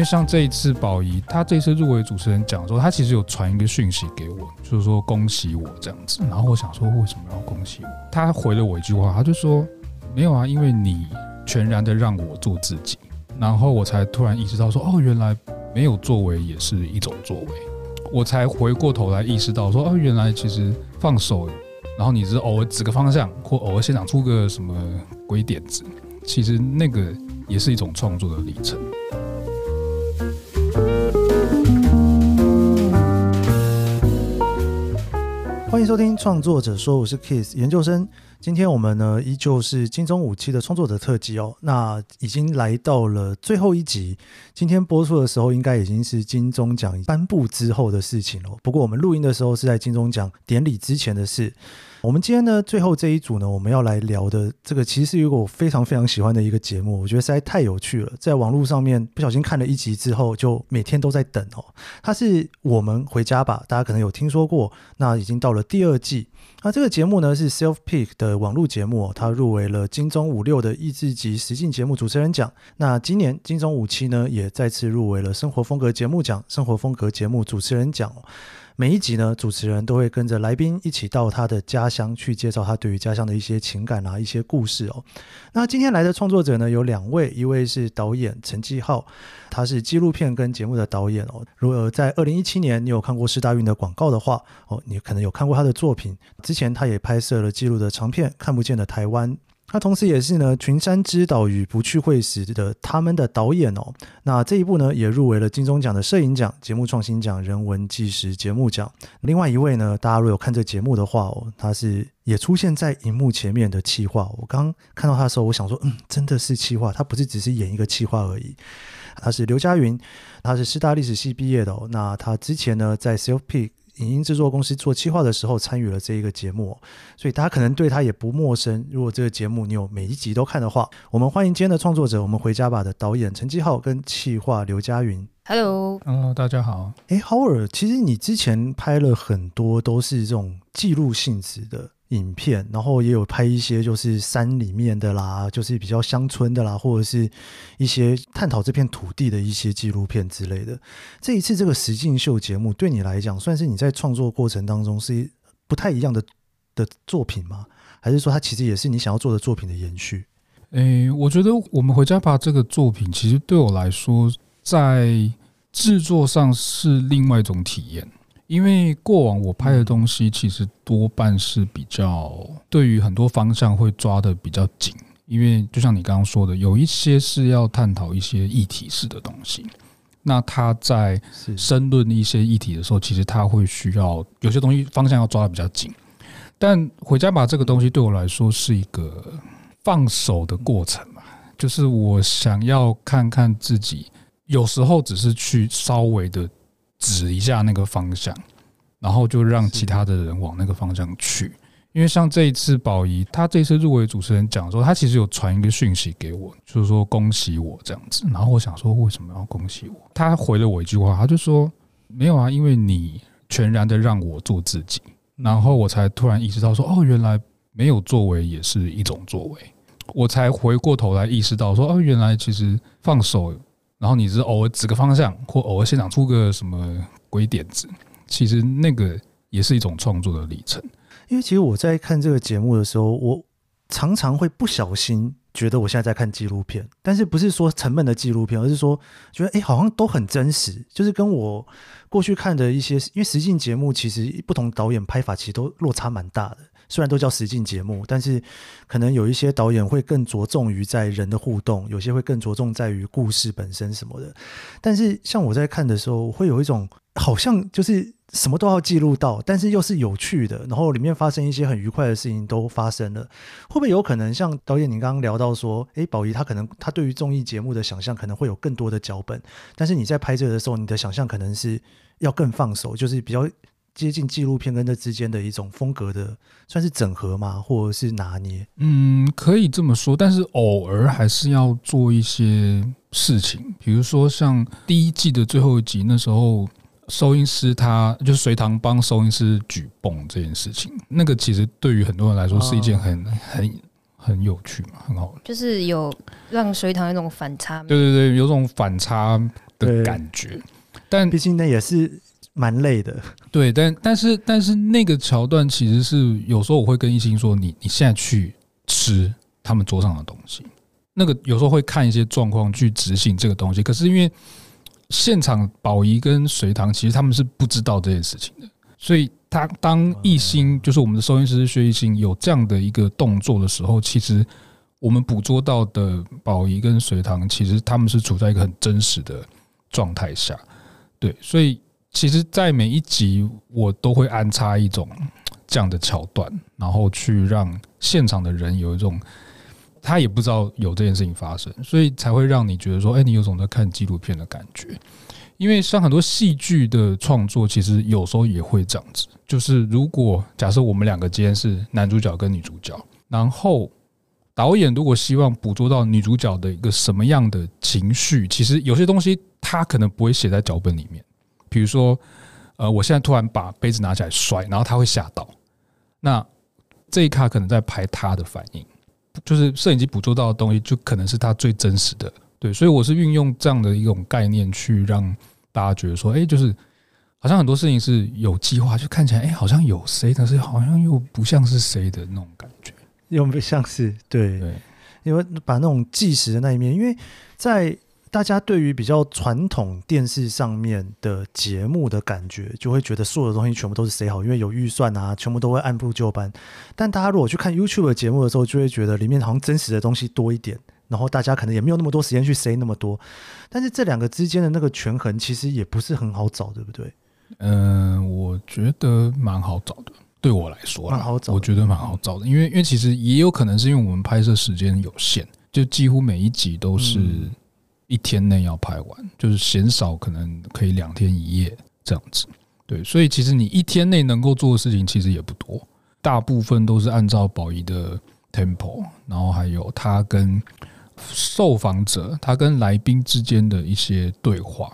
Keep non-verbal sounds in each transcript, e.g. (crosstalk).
为像这一次宝仪，他这次入围主持人讲说，他其实有传一个讯息给我，就是说恭喜我这样子。然后我想说，为什么要恭喜我？他回了我一句话，他就说没有啊，因为你全然的让我做自己。然后我才突然意识到说，哦，原来没有作为也是一种作为。我才回过头来意识到说，哦，原来其实放手，然后你只是偶尔指个方向，或偶尔现场出个什么鬼点子，其实那个也是一种创作的历程。欢迎收听《创作者说》，我是 Kiss 研究生。今天我们呢，依旧是金钟五期的创作者特辑哦。那已经来到了最后一集，今天播出的时候，应该已经是金钟奖颁布之后的事情了。不过我们录音的时候是在金钟奖典礼之前的事。我们今天呢，最后这一组呢，我们要来聊的这个，其实是一个我非常非常喜欢的一个节目，我觉得实在太有趣了。在网络上面不小心看了一集之后，就每天都在等哦。它是我们回家吧，大家可能有听说过。那已经到了第二季。那这个节目呢，是 Self Pick 的网络节目哦，它入围了金钟五六的益智级实境节目主持人奖。那今年金钟五七呢，也再次入围了生活风格节目奖、生活风格节目主持人奖。每一集呢，主持人都会跟着来宾一起到他的家乡去介绍他对于家乡的一些情感啊、一些故事哦。那今天来的创作者呢，有两位，一位是导演陈继浩，他是纪录片跟节目的导演哦。如果在二零一七年你有看过世大运的广告的话哦，你可能有看过他的作品。之前他也拍摄了纪录的长片《看不见的台湾》。他同时也是呢《群山之岛与不去会时》的他们的导演哦。那这一部呢也入围了金钟奖的摄影奖、节目创新奖、人文纪实节目奖。另外一位呢，大家如果有看这节目的话哦，他是也出现在荧幕前面的企划。我刚看到他的时候，我想说，嗯，真的是企划，他不是只是演一个企划而已。他是刘佳云，他是师大历史系毕业的哦。那他之前呢在 Self Pick 影音制作公司做企划的时候，参与了这一个节目，所以大家可能对他也不陌生。如果这个节目你有每一集都看的话，我们欢迎今天的创作者，我们回家吧的导演陈继浩跟企划刘佳云。Hello，Hello，大家好。哎，Howard，其实你之前拍了很多都是这种记录性质的。影片，然后也有拍一些就是山里面的啦，就是比较乡村的啦，或者是一些探讨这片土地的一些纪录片之类的。这一次这个实境秀节目对你来讲，算是你在创作过程当中是不太一样的的作品吗？还是说它其实也是你想要做的作品的延续？诶，我觉得我们回家吧这个作品，其实对我来说，在制作上是另外一种体验。因为过往我拍的东西其实多半是比较对于很多方向会抓的比较紧，因为就像你刚刚说的，有一些是要探讨一些议题式的东西，那他在申论一些议题的时候，其实他会需要有些东西方向要抓的比较紧。但回家把这个东西对我来说是一个放手的过程嘛，就是我想要看看自己，有时候只是去稍微的。指一下那个方向，然后就让其他的人往那个方向去。因为像这一次宝仪，他这次入围主持人讲说，他其实有传一个讯息给我，就是说恭喜我这样子。然后我想说，为什么要恭喜我？他回了我一句话，他就说没有啊，因为你全然的让我做自己。然后我才突然意识到说，哦，原来没有作为也是一种作为。我才回过头来意识到说，哦，原来其实放手。然后你是偶尔指个方向，或偶尔现场出个什么鬼点子，其实那个也是一种创作的历程。因为其实我在看这个节目的时候，我常常会不小心觉得我现在在看纪录片，但是不是说沉闷的纪录片，而是说觉得哎，好像都很真实，就是跟我过去看的一些，因为实境节目其实不同导演拍法其实都落差蛮大的。虽然都叫实境节目，但是可能有一些导演会更着重于在人的互动，有些会更着重在于故事本身什么的。但是像我在看的时候，会有一种好像就是什么都要记录到，但是又是有趣的，然后里面发生一些很愉快的事情都发生了。会不会有可能像导演你刚刚聊到说，诶，宝仪他可能他对于综艺节目的想象可能会有更多的脚本，但是你在拍摄的时候，你的想象可能是要更放手，就是比较。接近纪录片跟这之间的一种风格的，算是整合吗？或者是拿捏？嗯，可以这么说。但是偶尔还是要做一些事情，比如说像第一季的最后一集，那时候收音师他就随堂帮收音师举泵这件事情，那个其实对于很多人来说是一件很很很有趣嘛，很好，就是有让隋唐有一种反差。对对对，有种反差的感觉。但毕竟那也是蛮累的。对，但但是但是那个桥段其实是有时候我会跟一心说，你你现在去吃他们桌上的东西，那个有时候会看一些状况去执行这个东西。可是因为现场宝仪跟隋唐其实他们是不知道这件事情的，所以。他当一心就是我们的收音师薛一心有这样的一个动作的时候，其实我们捕捉到的宝仪跟隋唐，其实他们是处在一个很真实的状态下，对，所以其实，在每一集我都会安插一种这样的桥段，然后去让现场的人有一种他也不知道有这件事情发生，所以才会让你觉得说，哎，你有种在看纪录片的感觉。因为像很多戏剧的创作，其实有时候也会这样子。就是如果假设我们两个今天是男主角跟女主角，然后导演如果希望捕捉到女主角的一个什么样的情绪，其实有些东西他可能不会写在脚本里面。比如说，呃，我现在突然把杯子拿起来摔，然后他会吓到。那这一卡可能在拍他的反应，就是摄影机捕捉到的东西，就可能是他最真实的。对，所以我是运用这样的一种概念去让。大家觉得说，哎，就是好像很多事情是有计划，就看起来，哎，好像有谁，但是好像又不像是谁的那种感觉，又不像是对对，因为把那种计时的那一面，因为在大家对于比较传统电视上面的节目的感觉，就会觉得所有的东西全部都是谁好，因为有预算啊，全部都会按部就班。但大家如果去看 YouTube 的节目的时候，就会觉得里面好像真实的东西多一点。然后大家可能也没有那么多时间去塞那么多，但是这两个之间的那个权衡其实也不是很好找，对不对？嗯、呃，我觉得蛮好找的，对我来说，蛮好找。我觉得蛮好找的，因为因为其实也有可能是因为我们拍摄时间有限，就几乎每一集都是一天内要拍完，就是嫌少可能可以两天一夜这样子。对，所以其实你一天内能够做的事情其实也不多，大部分都是按照宝仪的 tempo，然后还有他跟。受访者他跟来宾之间的一些对话，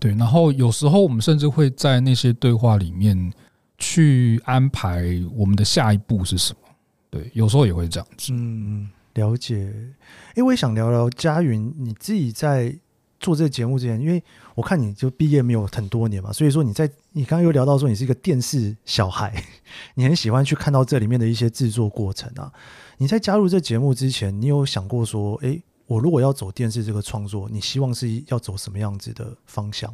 对，然后有时候我们甚至会在那些对话里面去安排我们的下一步是什么，对，有时候也会这样子。嗯，了解。因为我也想聊聊佳云，你自己在做这个节目之前，因为我看你就毕业没有很多年嘛，所以说你在你刚刚又聊到说你是一个电视小孩，(laughs) 你很喜欢去看到这里面的一些制作过程啊。你在加入这节目之前，你有想过说，诶，我如果要走电视这个创作，你希望是要走什么样子的方向？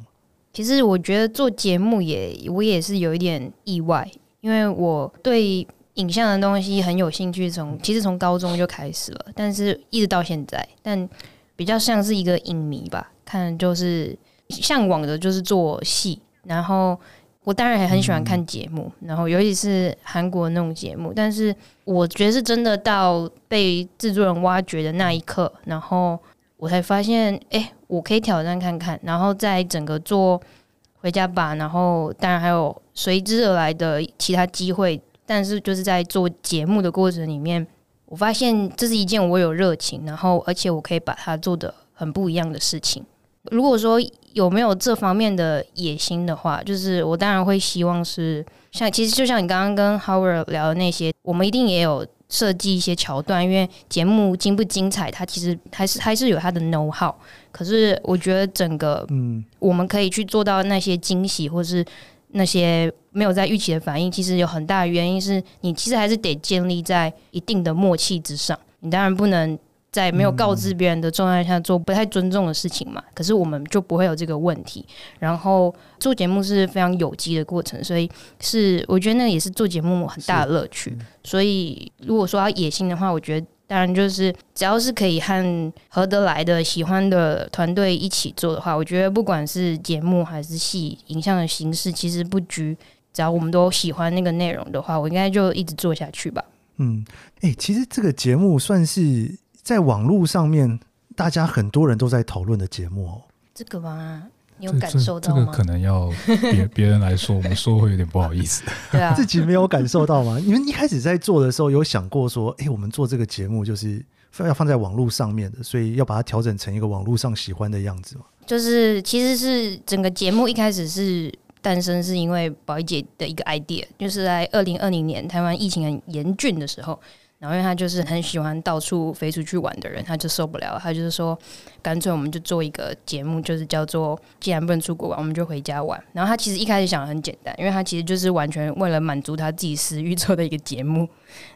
其实我觉得做节目也，我也是有一点意外，因为我对影像的东西很有兴趣，从其实从高中就开始了，但是一直到现在，但比较像是一个影迷吧，看就是向往的就是做戏，然后。我当然也很喜欢看节目，然后尤其是韩国那种节目。但是我觉得是真的到被制作人挖掘的那一刻，然后我才发现，哎，我可以挑战看看。然后在整个做回家吧，然后当然还有随之而来的其他机会。但是就是在做节目的过程里面，我发现这是一件我有热情，然后而且我可以把它做的很不一样的事情。如果说有没有这方面的野心的话，就是我当然会希望是像，其实就像你刚刚跟 Howard 聊的那些，我们一定也有设计一些桥段，因为节目精不精彩，它其实还是还是有它的 know how。可是我觉得整个，嗯，我们可以去做到那些惊喜，或是那些没有在预期的反应，其实有很大的原因是你其实还是得建立在一定的默契之上，你当然不能。在没有告知别人的状态下做不太尊重的事情嘛，可是我们就不会有这个问题。然后做节目是非常有机的过程，所以是我觉得那也是做节目很大的乐趣。所以如果说要野心的话，我觉得当然就是只要是可以和合得来的、喜欢的团队一起做的话，我觉得不管是节目还是戏、影像的形式，其实不拘，只要我们都喜欢那个内容的话，我应该就一直做下去吧。嗯，哎、欸，其实这个节目算是。在网络上面，大家很多人都在讨论的节目哦。这个吗？你有感受到吗？这个可能要别 (laughs) 别人来说，我们说会有点不好意思。对啊，(laughs) 自己没有感受到吗？你们一开始在做的时候，有想过说，哎，我们做这个节目就是要放在网络上面的，所以要把它调整成一个网络上喜欢的样子吗？就是其实是整个节目一开始是诞生，是因为宝仪姐的一个 idea，就是在二零二零年台湾疫情很严峻的时候。然后因为他就是很喜欢到处飞出去玩的人，他就受不了，他就是说，干脆我们就做一个节目，就是叫做既然不能出国玩，我们就回家玩。然后他其实一开始想的很简单，因为他其实就是完全为了满足他自己私欲做的一个节目。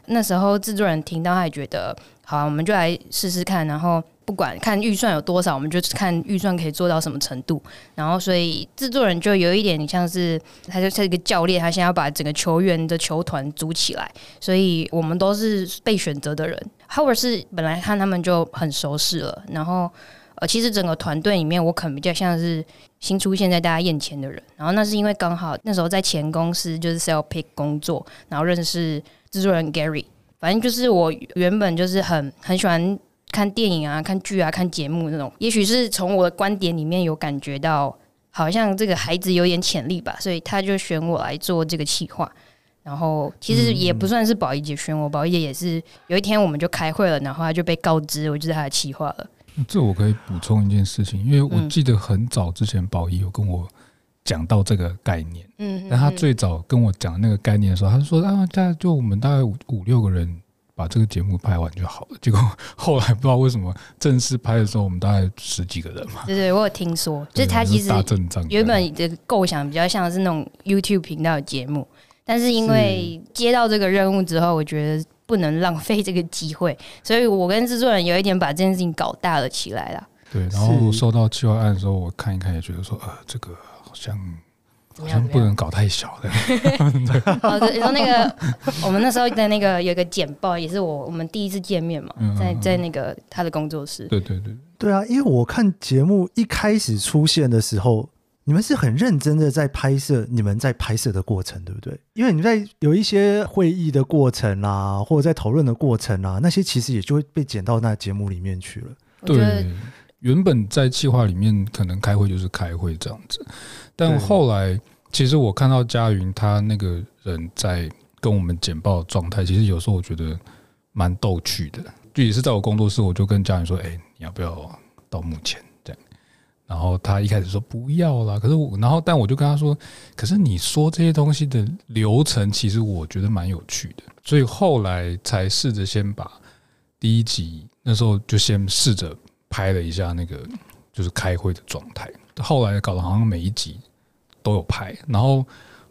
那时候制作人听到，他也觉得好啊，我们就来试试看，然后。不管看预算有多少，我们就看预算可以做到什么程度。然后，所以制作人就有一点像是，他就是一个教练，他现在要把整个球员的球团组起来。所以我们都是被选择的人。Howard 是本来看他们就很熟识了，然后呃，其实整个团队里面，我可能比较像是新出现在大家眼前的人。然后那是因为刚好那时候在前公司就是 Cell-Pick 工作，然后认识制作人 Gary。反正就是我原本就是很很喜欢。看电影啊，看剧啊，看节目那种，也许是从我的观点里面有感觉到，好像这个孩子有点潜力吧，所以他就选我来做这个企划。然后其实也不算是宝仪姐选我，宝仪姐也是有一天我们就开会了，然后他就被告知我就是他的企划了。这我可以补充一件事情，因为我记得很早之前宝仪有跟我讲到这个概念，嗯，但他最早跟我讲那个概念的时候，他就说啊，大概就我们大概五五六个人。把这个节目拍完就好了。结果后来不知道为什么正式拍的时候，我们大概十几个人嘛。对对，我有听说，就是他其实原本的构想比较像是那种 YouTube 频道的节目，但是因为接到这个任务之后，我觉得不能浪费这个机会，所以我跟制作人有一点把这件事情搞大了起来了。对，然后收到计划案的时候，我看一看也觉得说，呃，这个好像。好像不能搞太小的。(laughs) 哦，你说那个，我们那时候的那个有一个简报，也是我我们第一次见面嘛，在在那个他的工作室。对对对，对啊，因为我看节目一开始出现的时候，你们是很认真的在拍摄，你们在拍摄的过程，对不对？因为你在有一些会议的过程啊，或者在讨论的过程啊，那些其实也就会被剪到那节目里面去了。对，原本在计划里面可能开会就是开会这样子。但后来，其实我看到佳云他那个人在跟我们简报状态，其实有时候我觉得蛮逗趣的。就也是在我工作室，我就跟佳云说：“哎，你要不要到目前这样？”然后他一开始说不要啦，可是我，然后但我就跟他说：“可是你说这些东西的流程，其实我觉得蛮有趣的。”所以后来才试着先把第一集那时候就先试着拍了一下那个就是开会的状态。后来搞得好像每一集。都有拍，然后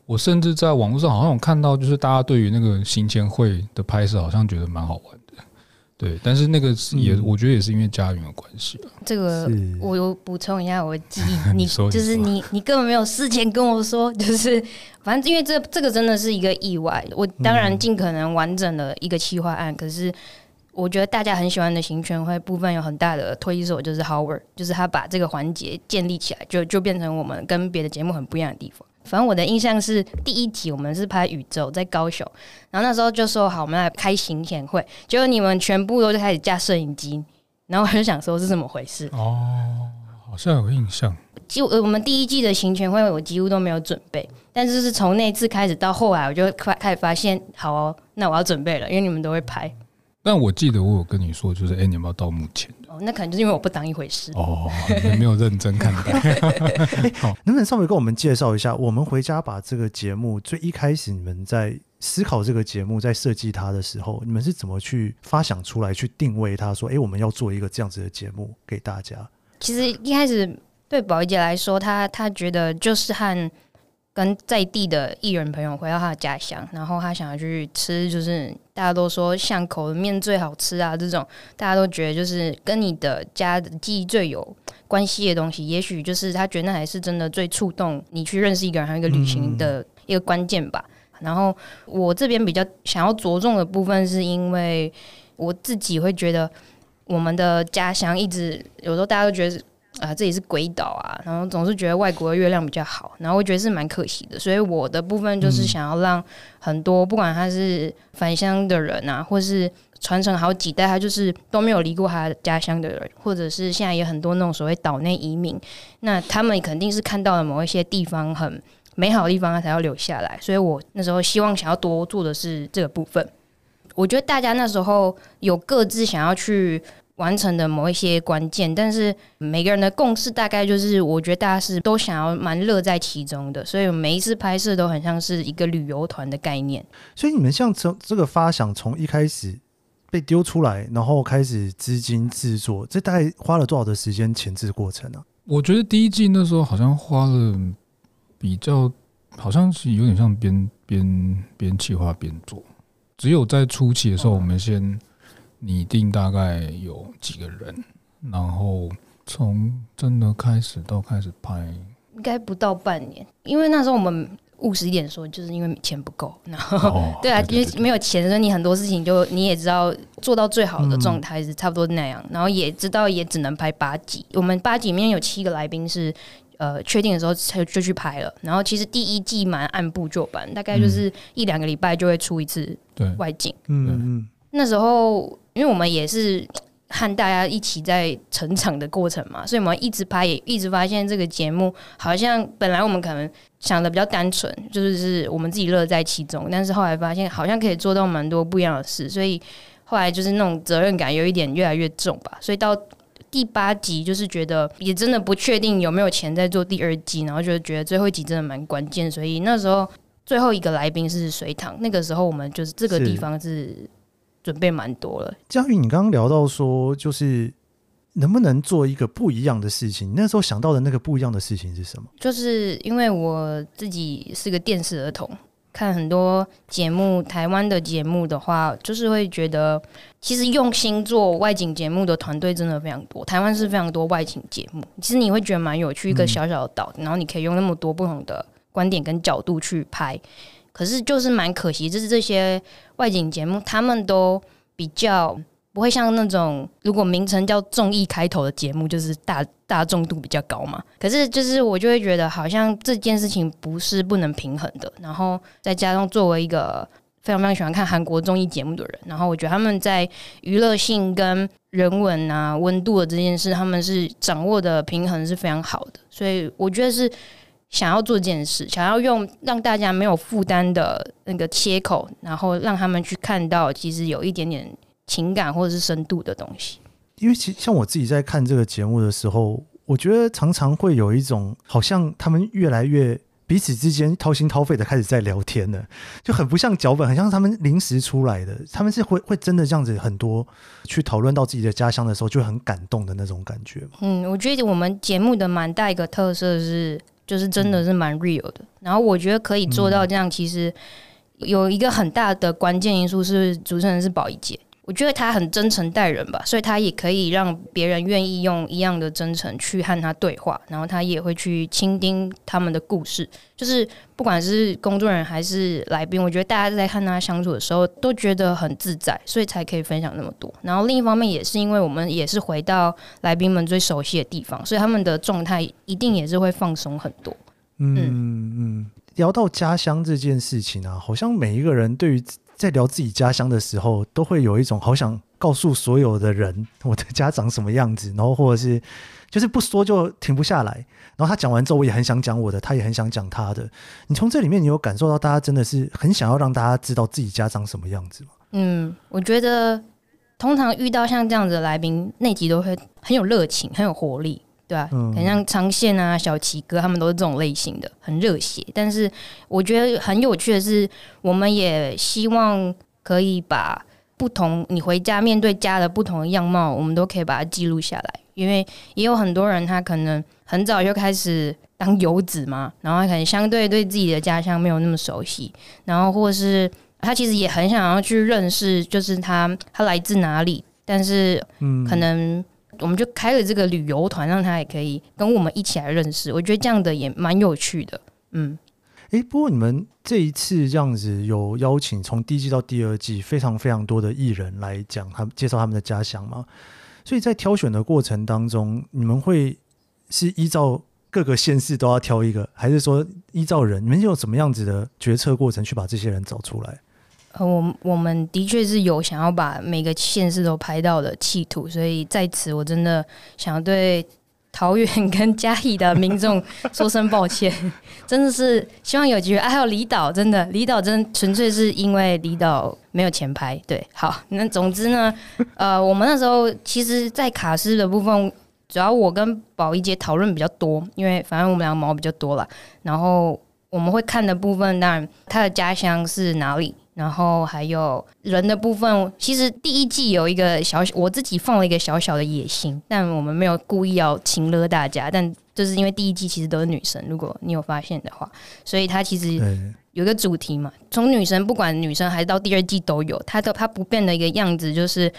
我甚至在网络上好像有看到，就是大家对于那个行前会的拍摄，好像觉得蛮好玩的，对。但是那个也，嗯、我觉得也是因为家云的关系。这个我有补充一下我的记忆，(laughs) 你就是你，你根本没有事前跟我说，就是 (laughs) 反正因为这这个真的是一个意外。我当然尽可能完整的一个企划案，可是。我觉得大家很喜欢的行权会部分有很大的推手，就是 Howard，就是他把这个环节建立起来，就就变成我们跟别的节目很不一样的地方。反正我的印象是第一集我们是拍宇宙在高雄，然后那时候就说好，我们来开行前会，结果你们全部都就开始架摄影机，然后我就想说是怎么回事？哦，好像有印象。就我们第一季的行前会，我几乎都没有准备，但是是从那次开始到后来，我就开开始发现，好哦，那我要准备了，因为你们都会拍。但我记得我有跟你说，就是哎、欸，你有没有到目前？哦，那可能就是因为我不当一回事哦，你没有认真看待。好，(laughs) 能不能稍微跟我们介绍一下？我们回家把这个节目最一开始，你们在思考这个节目，在设计它的时候，你们是怎么去发想出来，去定位它？说，哎、欸，我们要做一个这样子的节目给大家。其实一开始对宝仪姐来说，她她觉得就是和。跟在地的艺人朋友回到他的家乡，然后他想要去吃，就是大家都说巷口的面最好吃啊，这种大家都觉得就是跟你的家的记忆最有关系的东西，也许就是他觉得那还是真的最触动你去认识一个人，还有一个旅行的一个关键吧。然后我这边比较想要着重的部分，是因为我自己会觉得我们的家乡一直有时候大家都觉得。啊，这里是鬼岛啊，然后总是觉得外国的月亮比较好，然后我觉得是蛮可惜的，所以我的部分就是想要让很多不管他是返乡的人啊，或是传承好几代，他就是都没有离过他家乡的人，或者是现在也很多那种所谓岛内移民，那他们肯定是看到了某一些地方很美好的地方，他才要留下来，所以我那时候希望想要多做的是这个部分。我觉得大家那时候有各自想要去。完成的某一些关键，但是每个人的共识大概就是，我觉得大家是都想要蛮乐在其中的，所以每一次拍摄都很像是一个旅游团的概念。所以你们像从这个发想从一开始被丢出来，然后开始资金制作，这大概花了多少的时间前置过程呢、啊？我觉得第一季那时候好像花了比较，好像是有点像边边边企划边做。只有在初期的时候，我们先拟定大概有几个人，然后从真的开始到开始拍，应该不到半年，因为那时候我们。务实一点说，就是因为钱不够，(laughs) 然后、哦、(laughs) 对啊，因为没有钱，所以你很多事情就你也知道做到最好的状态是差不多那样，嗯、然后也知道也只能拍八集。我们八集里面有七个来宾是呃确定的时候才就去拍了，然后其实第一季蛮按部就班，大概就是一两个礼拜就会出一次外景。嗯嗯，那时候因为我们也是。和大家一起在成长的过程嘛，所以我们一直拍，也一直发现这个节目好像本来我们可能想的比较单纯，就是是我们自己乐在其中，但是后来发现好像可以做到蛮多不一样的事，所以后来就是那种责任感有一点越来越重吧。所以到第八集就是觉得也真的不确定有没有钱在做第二季，然后就觉得最后一集真的蛮关键，所以那时候最后一个来宾是隋唐，那个时候我们就是这个地方是。准备蛮多了。嘉瑜，你刚刚聊到说，就是能不能做一个不一样的事情？那时候想到的那个不一样的事情是什么？就是因为我自己是个电视儿童，看很多节目，台湾的节目的话，就是会觉得，其实用心做外景节目的团队真的非常多。台湾是非常多外景节目，其实你会觉得蛮有趣，一个小小的岛，然后你可以用那么多不同的观点跟角度去拍。可是就是蛮可惜，就是这些外景节目，他们都比较不会像那种如果名称叫综艺开头的节目，就是大大众度比较高嘛。可是就是我就会觉得，好像这件事情不是不能平衡的。然后再加上作为一个非常非常喜欢看韩国综艺节目的人，然后我觉得他们在娱乐性跟人文啊温度的这件事，他们是掌握的平衡是非常好的。所以我觉得是。想要做这件事，想要用让大家没有负担的那个切口，然后让他们去看到其实有一点点情感或者是深度的东西。因为其实像我自己在看这个节目的时候，我觉得常常会有一种好像他们越来越彼此之间掏心掏肺的开始在聊天了，就很不像脚本，很像他们临时出来的。他们是会会真的这样子很多去讨论到自己的家乡的时候，就很感动的那种感觉。嗯，我觉得我们节目的蛮大一个特色是。就是真的是蛮 real 的，然后我觉得可以做到这样，其实有一个很大的关键因素是主持人是宝仪姐。我觉得他很真诚待人吧，所以他也可以让别人愿意用一样的真诚去和他对话，然后他也会去倾听他们的故事。就是不管是工作人员还是来宾，我觉得大家在看他相处的时候都觉得很自在，所以才可以分享那么多。然后另一方面也是因为我们也是回到来宾们最熟悉的地方，所以他们的状态一定也是会放松很多。嗯嗯，聊到家乡这件事情啊，好像每一个人对于。在聊自己家乡的时候，都会有一种好想告诉所有的人我的家长什么样子，然后或者是就是不说就停不下来。然后他讲完之后，我也很想讲我的，他也很想讲他的。你从这里面，你有感受到大家真的是很想要让大家知道自己家长什么样子吗？嗯，我觉得通常遇到像这样子的来宾，那集都会很有热情，很有活力。对啊，很像长线啊、小齐哥，他们都是这种类型的，很热血。但是我觉得很有趣的是，我们也希望可以把不同你回家面对家的不同的样貌，我们都可以把它记录下来。因为也有很多人，他可能很早就开始当游子嘛，然后他可能相对对自己的家乡没有那么熟悉，然后或是他其实也很想要去认识，就是他他来自哪里，但是可能。我们就开了这个旅游团，让他也可以跟我们一起来认识。我觉得这样的也蛮有趣的。嗯，诶，不过你们这一次这样子有邀请从第一季到第二季非常非常多的艺人来讲，他们介绍他们的家乡吗？所以在挑选的过程当中，你们会是依照各个县市都要挑一个，还是说依照人？你们有什么样子的决策过程去把这些人找出来？我我们的确是有想要把每个县市都拍到的企图，所以在此我真的想对桃园 (laughs) 跟嘉义的民众说声抱歉，(laughs) 真的是希望有机会啊。还有离岛，真的离岛真纯粹是因为离岛没有前排。对，好，那总之呢，呃，我们那时候其实，在卡司的部分，主要我跟宝仪姐讨论比较多，因为反正我们两个毛比较多啦。然后我们会看的部分，当然他的家乡是哪里。然后还有人的部分，其实第一季有一个小小，我自己放了一个小小的野心，但我们没有故意要情勒大家，但就是因为第一季其实都是女生，如果你有发现的话，所以它其实有一个主题嘛，从女生不管女生还是到第二季都有，它的它不变的一个样子就是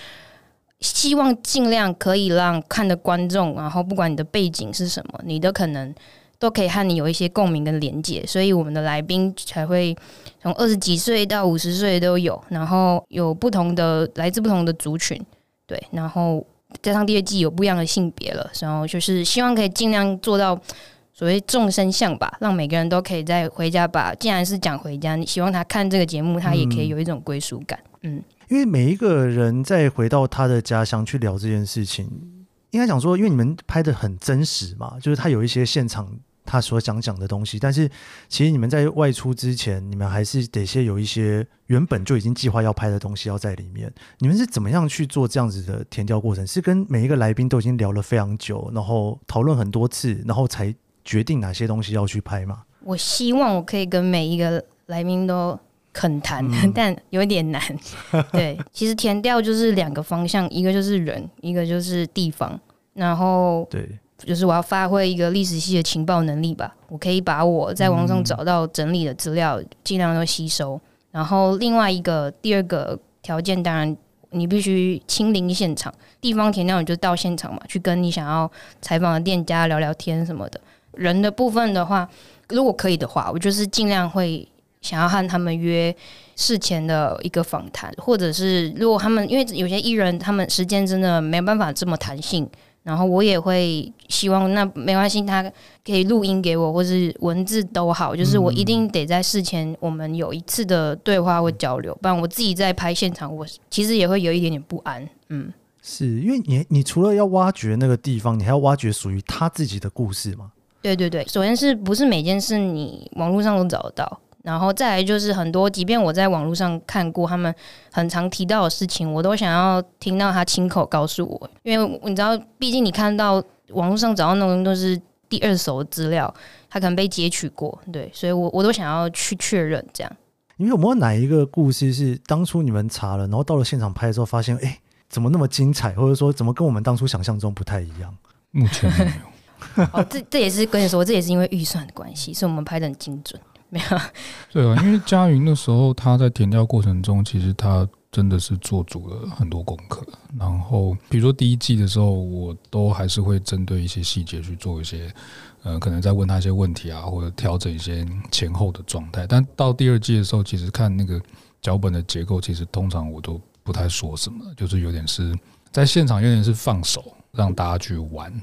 希望尽量可以让看的观众，然后不管你的背景是什么，你都可能。都可以和你有一些共鸣跟连接，所以我们的来宾才会从二十几岁到五十岁都有，然后有不同的来自不同的族群，对，然后加上第二季有不一样的性别了，然后就是希望可以尽量做到所谓众生相吧，让每个人都可以在回家吧，既然是讲回家，你希望他看这个节目，他也可以有一种归属感，嗯，因为每一个人在回到他的家乡去聊这件事情，应该讲说，因为你们拍的很真实嘛，就是他有一些现场。他所想讲的东西，但是其实你们在外出之前，你们还是得先有一些原本就已经计划要拍的东西要在里面。你们是怎么样去做这样子的填调过程？是跟每一个来宾都已经聊了非常久，然后讨论很多次，然后才决定哪些东西要去拍吗？我希望我可以跟每一个来宾都肯谈，嗯、但有点难。(laughs) 对，其实填调就是两个方向，一个就是人，一个就是地方。然后对。就是我要发挥一个历史系的情报能力吧，我可以把我在网上找到整理的资料尽量都吸收。然后另外一个第二个条件，当然你必须亲临现场，地方田调你就到现场嘛，去跟你想要采访的店家聊聊天什么的。人的部分的话，如果可以的话，我就是尽量会想要和他们约事前的一个访谈，或者是如果他们因为有些艺人他们时间真的没办法这么弹性。然后我也会希望，那没关系，他可以录音给我，或是文字都好，就是我一定得在事前我们有一次的对话或交流，不然我自己在拍现场，我其实也会有一点点不安。嗯，是因为你你除了要挖掘那个地方，你还要挖掘属于他自己的故事吗？对对对，首先是不是每件事你网络上都找得到？然后再来就是很多，即便我在网络上看过他们很常提到的事情，我都想要听到他亲口告诉我，因为你知道，毕竟你看到网络上找到那种都是第二手的资料，他可能被截取过，对，所以我我都想要去确认这样。你们有没有哪一个故事是当初你们查了，然后到了现场拍的时候发现，哎，怎么那么精彩，或者说怎么跟我们当初想象中不太一样？目前没有。(laughs) 哦，这这也是跟你说，这也是因为预算的关系，所以我们拍的很精准。(laughs) 没有，(laughs) 对啊，因为佳云那时候他在填调过程中，其实他真的是做足了很多功课。然后，比如说第一季的时候，我都还是会针对一些细节去做一些，呃，可能在问他一些问题啊，或者调整一些前后的状态。但到第二季的时候，其实看那个脚本的结构，其实通常我都不太说什么，就是有点是在现场，有点是放手让大家去玩，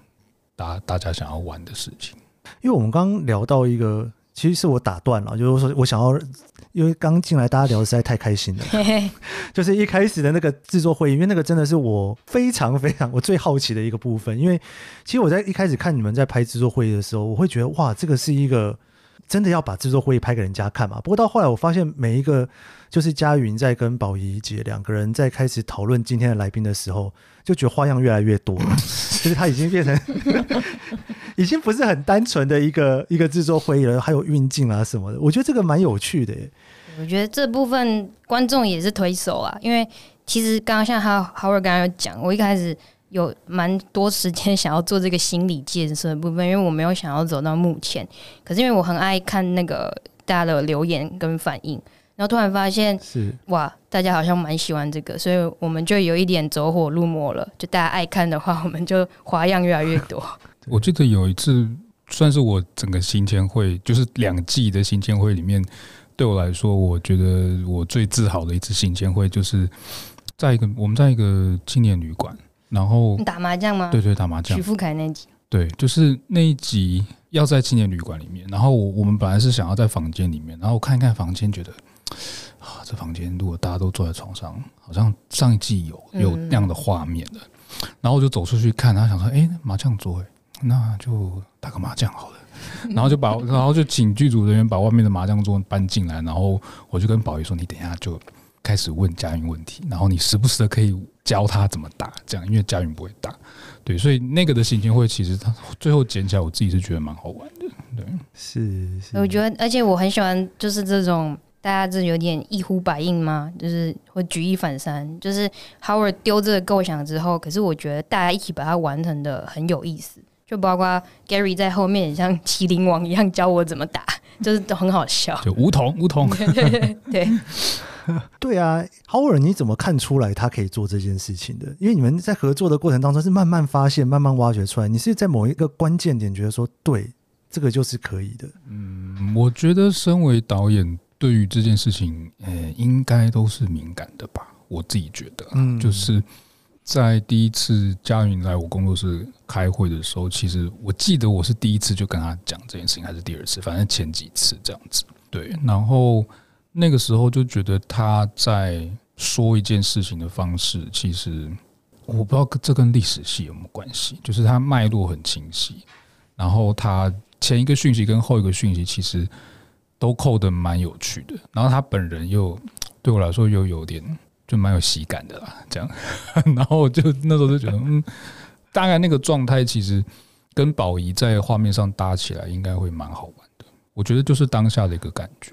大大家想要玩的事情。因为我们刚刚聊到一个。其实是我打断了，就是说我想要，因为刚进来大家聊的实在太开心了，(laughs) 就是一开始的那个制作会议，因为那个真的是我非常非常我最好奇的一个部分。因为其实我在一开始看你们在拍制作会议的时候，我会觉得哇，这个是一个真的要把制作会议拍给人家看嘛。不过到后来我发现，每一个就是佳云在跟宝仪姐两个人在开始讨论今天的来宾的时候，就觉得花样越来越多了，(laughs) 就是他已经变成。(laughs) 已经不是很单纯的一个一个制作会议了，还有运镜啊什么的，我觉得这个蛮有趣的耶。我觉得这部分观众也是推手啊，因为其实刚刚像哈 Howard 刚刚有讲，我一开始有蛮多时间想要做这个心理建设的部分，因为我没有想要走到目前，可是因为我很爱看那个大家的留言跟反应，然后突然发现是哇，大家好像蛮喜欢这个，所以我们就有一点走火入魔了。就大家爱看的话，我们就花样越来越多。(laughs) 我记得有一次，算是我整个行前会，就是两季的行前会里面，对我来说，我觉得我最自豪的一次行前会，就是在一个我们在一个青年旅馆，然后打麻将吗？对对，打麻将。许富凯那集，对，就是那一集要在青年旅馆里面，然后我我们本来是想要在房间里面，然后看一看房间，觉得啊，这房间如果大家都坐在床上，好像上一季有有那样的画面的，然后我就走出去看，然后想说，哎，麻将桌，哎。那就打个麻将好了，然后就把，(laughs) 然后就请剧组人员把外面的麻将桌搬进来，然后我就跟宝仪说：“你等一下就开始问佳云问题，然后你时不时的可以教他怎么打，这样，因为佳云不会打，对，所以那个的行前会其实他最后剪起来，我自己是觉得蛮好玩的，对，是，是，我觉得，而且我很喜欢就是这种大家就是有点一呼百应吗？就是会举一反三。就是 Howard 丢这个构想之后，可是我觉得大家一起把它完成的很有意思。就包括 Gary 在后面像麒麟王一样教我怎么打，就是都很好笑。就梧桐，梧桐。(laughs) 对。对 (laughs) 啊，Howard，你怎么看出来他可以做这件事情的？因为你们在合作的过程当中是慢慢发现、慢慢挖掘出来。你是在某一个关键点觉得说，对，这个就是可以的。嗯，我觉得身为导演，对于这件事情，呃，应该都是敏感的吧。我自己觉得，嗯，就是在第一次佳云来我工作室开会的时候，其实我记得我是第一次就跟他讲这件事情，还是第二次，反正前几次这样子。对，然后。那个时候就觉得他在说一件事情的方式，其实我不知道这跟历史系有没有关系，就是他脉络很清晰，然后他前一个讯息跟后一个讯息其实都扣得蛮有趣的，然后他本人又对我来说又有点就蛮有喜感的啦，这样，(laughs) 然后我就那时候就觉得，嗯，大概那个状态其实跟宝仪在画面上搭起来应该会蛮好玩的，我觉得就是当下的一个感觉。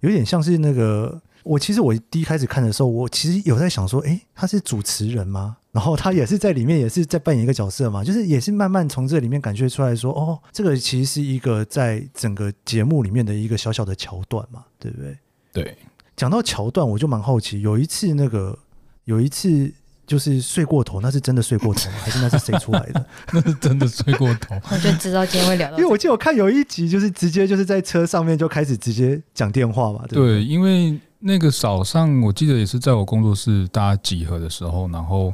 有点像是那个，我其实我第一开始看的时候，我其实有在想说，诶，他是主持人吗？然后他也是在里面，也是在扮演一个角色嘛，就是也是慢慢从这里面感觉出来说，哦，这个其实是一个在整个节目里面的一个小小的桥段嘛，对不对？对，讲到桥段，我就蛮好奇，有一次那个，有一次。就是睡过头，那是真的睡过头吗？(laughs) 还是那是谁出来的？(laughs) 那是真的睡过头。我就知道今天会聊到，因为我记得我看有一集，就是直接就是在车上面就开始直接讲电话嘛。对，对，因为那个早上我记得也是在我工作室大家集合的时候，然后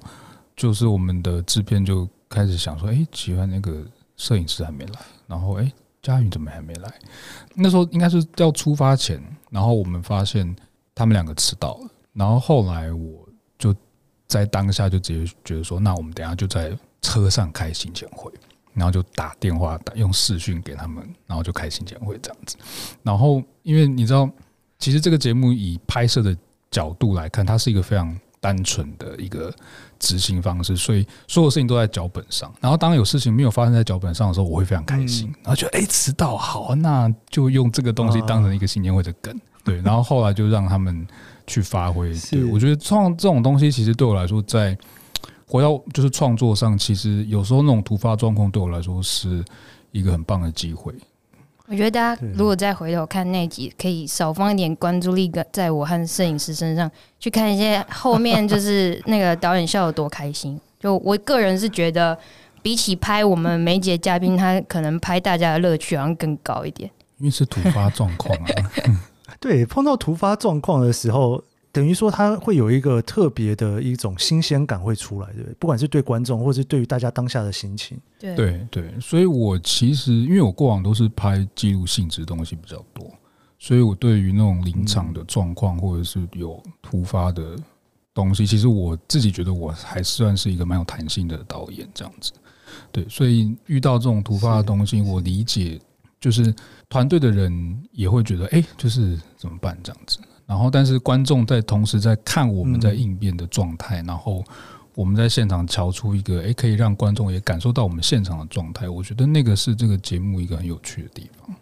就是我们的制片就开始想说，哎，奇怪，那个摄影师还没来，然后哎，佳云怎么还没来？那时候应该是要出发前，然后我们发现他们两个迟到了，然后后来我。在当下就直接觉得说，那我们等下就在车上开行前会，然后就打电话打用视讯给他们，然后就开行前会这样子。然后因为你知道，其实这个节目以拍摄的角度来看，它是一个非常单纯的一个执行方式，所以所有事情都在脚本上。然后当有事情没有发生在脚本上的时候，我会非常开心，然后觉得哎迟到好，那就用这个东西当成一个行前会的梗，对。然后后来就让他们。去发挥，对，我觉得创这种东西，其实对我来说，在回到就是创作上，其实有时候那种突发状况，对我来说是一个很棒的机会。我觉得大家如果再回头看那集，可以少放一点关注力在我和摄影师身上，去看一些后面就是那个导演笑有多开心。就我个人是觉得，比起拍我们每一集嘉宾，他可能拍大家的乐趣好像更高一点，因为是突发状况啊。(laughs) 对，碰到突发状况的时候，等于说他会有一个特别的一种新鲜感会出来，对不对？不管是对观众，或是对于大家当下的心情。对对对，所以我其实因为我过往都是拍记录性质的东西比较多，所以我对于那种临场的状况，或者是有突发的东西，其实我自己觉得我还算是一个蛮有弹性的导演，这样子。对，所以遇到这种突发的东西，我理解。就是团队的人也会觉得，哎，就是怎么办这样子。然后，但是观众在同时在看我们在应变的状态，然后我们在现场瞧出一个，哎，可以让观众也感受到我们现场的状态。我觉得那个是这个节目一个很有趣的地方。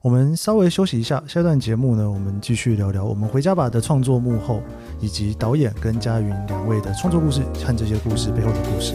我们稍微休息一下，下段节目呢，我们继续聊聊我们回家吧的创作幕后，以及导演跟嘉云两位的创作故事，看这些故事背后的故事。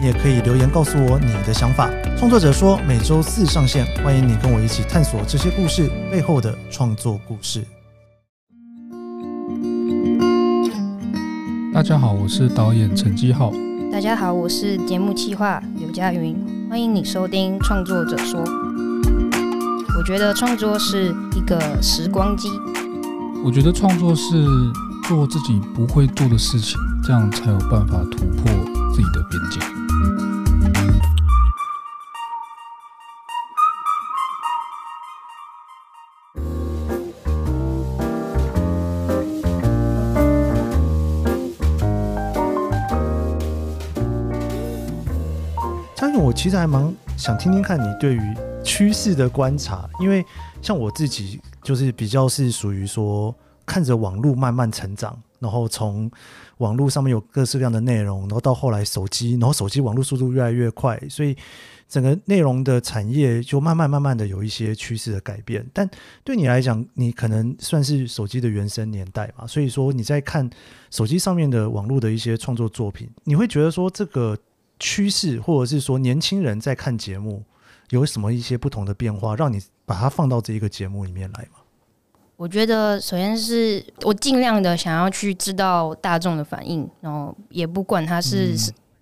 你也可以留言告诉我你的想法。创作者说，每周四上线，欢迎你跟我一起探索这些故事背后的创作故事。大家好，我是导演陈基浩。大家好，我是节目企划刘嘉云。欢迎你收听《创作者说》。我觉得创作是一个时光机。我觉得创作是做自己不会做的事情，这样才有办法突破自己的边界。张勇我其实还蛮想听听看你对于趋势的观察因为像我自己就是比较是属于说看着网络慢慢成长，然后从网络上面有各式各样的内容，然后到后来手机，然后手机网络速度越来越快，所以整个内容的产业就慢慢慢慢的有一些趋势的改变。但对你来讲，你可能算是手机的原生年代嘛，所以说你在看手机上面的网络的一些创作作品，你会觉得说这个趋势，或者是说年轻人在看节目有什么一些不同的变化，让你把它放到这一个节目里面来吗？我觉得，首先是我尽量的想要去知道大众的反应，然后也不管他是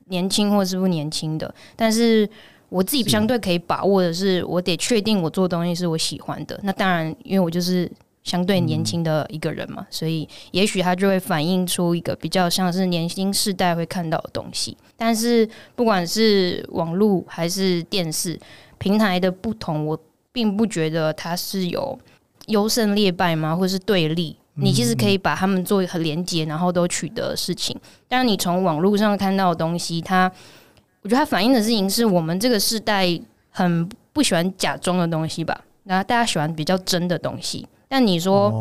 年轻或是不年轻的。但是我自己相对可以把握的是，我得确定我做的东西是我喜欢的。那当然，因为我就是相对年轻的一个人嘛，所以也许他就会反映出一个比较像是年轻世代会看到的东西。但是不管是网络还是电视平台的不同，我并不觉得它是有。优胜劣败吗？或者是对立？你其实可以把他们做很连接，然后都取得的事情。当然，你从网络上看到的东西，它，我觉得它反映的事情是我们这个时代很不喜欢假装的东西吧。然后大家喜欢比较真的东西。但你说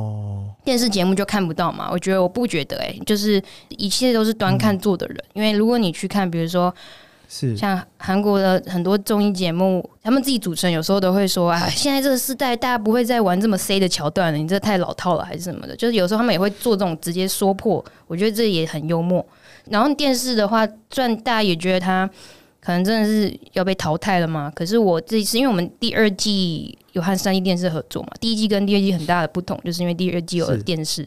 电视节目就看不到嘛？我觉得我不觉得、欸，诶，就是一切都是端看做的人。因为如果你去看，比如说。是像韩国的很多综艺节目，他们自己主持人有时候都会说：“啊，现在这个时代，大家不会再玩这么 C 的桥段了，你这太老套了，还是什么的。”就是有时候他们也会做这种直接说破，我觉得这也很幽默。然后电视的话，虽然大家也觉得它可能真的是要被淘汰了嘛，可是我自己是因为我们第二季有和三立电视合作嘛，第一季跟第二季很大的不同，就是因为第二季有了电视。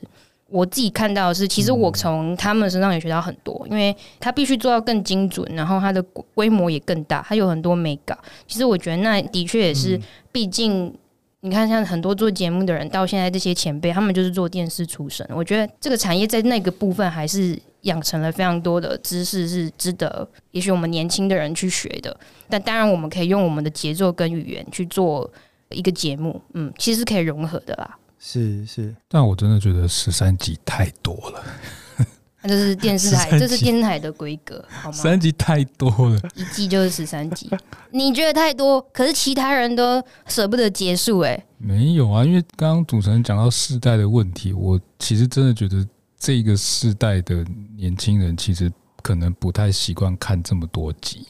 我自己看到的是，其实我从他们身上也学到很多，因为他必须做到更精准，然后他的规模也更大，他有很多美感。其实我觉得那的确也是，毕竟你看，像很多做节目的人，到现在这些前辈，他们就是做电视出身。我觉得这个产业在那个部分还是养成了非常多的知识，是值得也许我们年轻的人去学的。但当然，我们可以用我们的节奏跟语言去做一个节目，嗯，其实是可以融合的啦。是是，但我真的觉得十三集太多了。那这是电视台，这是电视台的规格，好吗？三集太多了，一季就是十三集。(laughs) 你觉得太多，可是其他人都舍不得结束哎、欸。没有啊，因为刚刚主持人讲到世代的问题，我其实真的觉得这个世代的年轻人其实可能不太习惯看这么多集，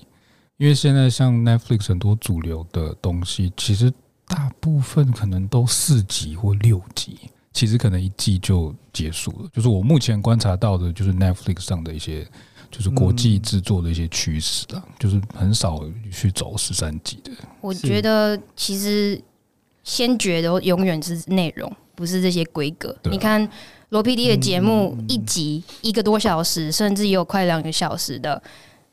因为现在像 Netflix 很多主流的东西，其实。大部分可能都四集或六集，其实可能一季就结束了。就是我目前观察到的，就是 Netflix 上的一些，就是国际制作的一些趋势啊，就是很少去走十三集的。我觉得其实先决的永远是内容，不是这些规格。你看罗 PD 的节目，一集一个多小时，甚至也有快两个小时的，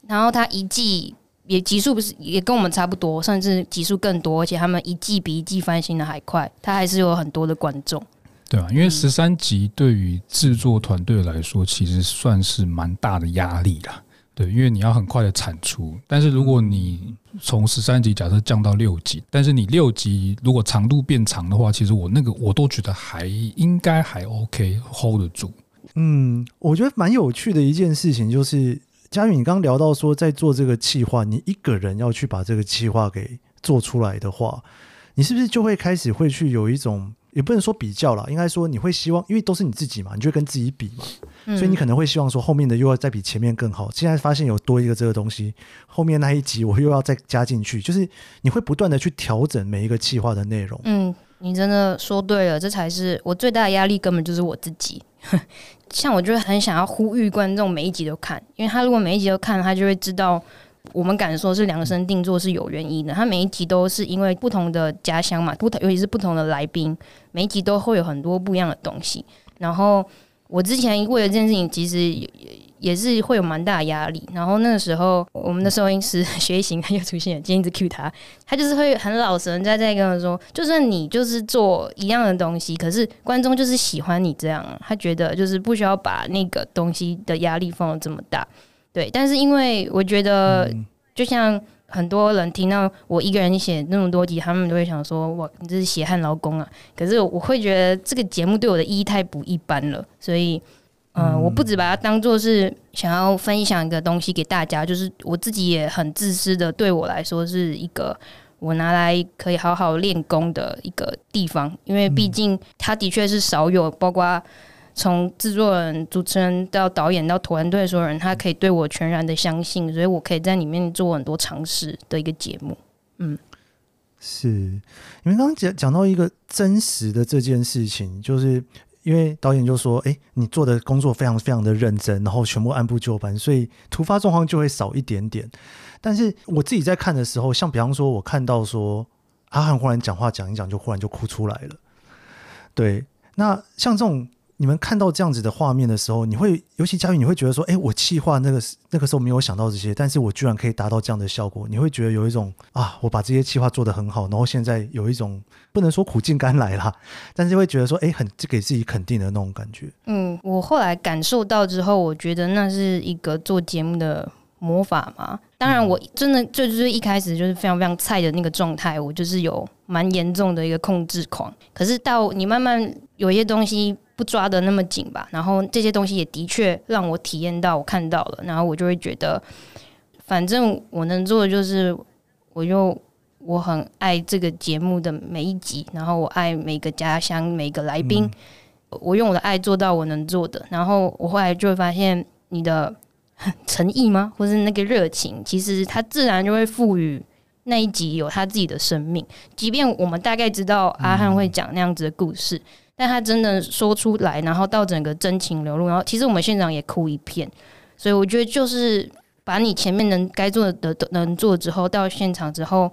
然后他一季。也集数不是也跟我们差不多，甚至集数更多，而且他们一季比一季翻新的还快，他还是有很多的观众，对啊，因为十三集对于制作团队来说，其实算是蛮大的压力啦。对，因为你要很快的产出，但是如果你从十三集假设降到六集，但是你六集如果长度变长的话，其实我那个我都觉得还应该还 OK hold 得住。嗯，我觉得蛮有趣的一件事情就是。嘉宇，你刚刚聊到说，在做这个企划，你一个人要去把这个企划给做出来的话，你是不是就会开始会去有一种，也不能说比较啦，应该说你会希望，因为都是你自己嘛，你就会跟自己比嘛，所以你可能会希望说，后面的又要再比前面更好。现在发现有多一个这个东西，后面那一集我又要再加进去，就是你会不断的去调整每一个企划的内容。嗯，你真的说对了，这才是我最大的压力，根本就是我自己。(laughs) 像我就是很想要呼吁观众每一集都看，因为他如果每一集都看，他就会知道我们敢说是量身定做是有原因的。他每一集都是因为不同的家乡嘛，不同尤其是不同的来宾，每一集都会有很多不一样的东西。然后我之前为了这件事情，其实也。也是会有蛮大的压力，然后那个时候我们的收音师 (laughs) 学习他又出现了，今天一直 cue 他，他就是会很老实在在跟我说，就算你就是做一样的东西，可是观众就是喜欢你这样，他觉得就是不需要把那个东西的压力放的这么大，对。但是因为我觉得，就像很多人听到我一个人写那么多集，他们都会想说，哇，你这是血汗劳工啊！可是我会觉得这个节目对我的意义太不一般了，所以。嗯、呃，我不止把它当做是想要分享一个东西给大家，就是我自己也很自私的，对我来说是一个我拿来可以好好练功的一个地方，因为毕竟它的确是少有，包括从制作人、主持人到导演到团队所有人，他可以对我全然的相信，所以我可以在里面做很多尝试的一个节目。嗯。是，你们刚刚讲讲到一个真实的这件事情，就是因为导演就说：“哎，你做的工作非常非常的认真，然后全部按部就班，所以突发状况就会少一点点。”但是我自己在看的时候，像比方说，我看到说阿汉忽然讲话讲一讲，就忽然就哭出来了。对，那像这种。你们看到这样子的画面的时候，你会尤其嘉宇，你会觉得说，哎、我企划那个那个时候没有想到这些，但是我居然可以达到这样的效果，你会觉得有一种啊，我把这些企划做得很好，然后现在有一种不能说苦尽甘来啦，但是会觉得说，哎、欸，很给自己肯定的那种感觉。嗯，我后来感受到之后，我觉得那是一个做节目的魔法嘛。当然，我真的就是一开始就是非常非常菜的那个状态，我就是有蛮严重的一个控制狂。可是到你慢慢有一些东西。不抓的那么紧吧，然后这些东西也的确让我体验到，我看到了，然后我就会觉得，反正我能做的就是，我就我很爱这个节目的每一集，然后我爱每个家乡每个来宾，嗯，我用我的爱做到我能做的，然后我后来就会发现你的诚意吗，或是那个热情，其实它自然就会赋予那一集有他自己的生命，即便我们大概知道阿汉会讲那样子的故事。嗯但他真的说出来，然后到整个真情流露，然后其实我们现场也哭一片，所以我觉得就是把你前面能该做的都能做之后，到现场之后